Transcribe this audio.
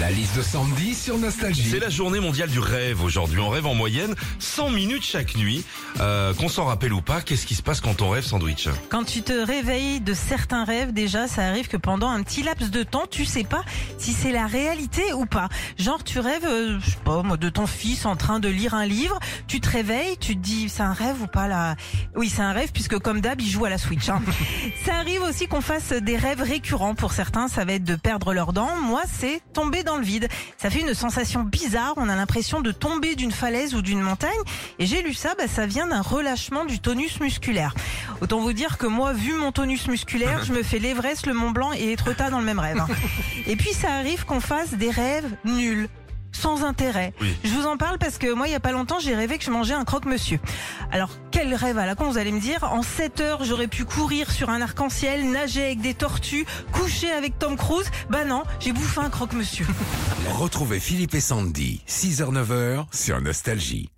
La liste de Sandy sur Nostalgie. C'est la journée mondiale du rêve aujourd'hui. On rêve en moyenne 100 minutes chaque nuit. Euh, qu'on s'en rappelle ou pas, qu'est-ce qui se passe quand on rêve sandwich Quand tu te réveilles de certains rêves, déjà, ça arrive que pendant un petit laps de temps, tu sais pas si c'est la réalité ou pas. Genre, tu rêves, euh, je sais pas, moi, de ton fils en train de lire un livre, tu te réveilles, tu te dis, c'est un rêve ou pas là? Oui, c'est un rêve puisque comme d'hab, il joue à la Switch. hein. ça arrive aussi qu'on fasse des rêves récurrents. Pour certains, ça va être de perdre leurs dents. Moi, c'est tomber dans le vide. Ça fait une sensation bizarre. On a l'impression de tomber d'une falaise ou d'une montagne. Et j'ai lu ça, bah, ça vient d'un relâchement du tonus musculaire. Autant vous dire que moi, vu mon tonus musculaire, je me fais l'Everest, le Mont Blanc et Etretat dans le même rêve. hein. Et puis ça arrive qu'on fasse des rêves nuls. Sans intérêt. Oui. Je vous en parle parce que moi, il y a pas longtemps, j'ai rêvé que je mangeais un croque-monsieur. Alors, quel rêve à la con, vous allez me dire. En 7 heures, j'aurais pu courir sur un arc-en-ciel, nager avec des tortues, coucher avec Tom Cruise. Bah non, j'ai bouffé un croque-monsieur. Retrouvez Philippe et Sandy, 6h-9h sur Nostalgie.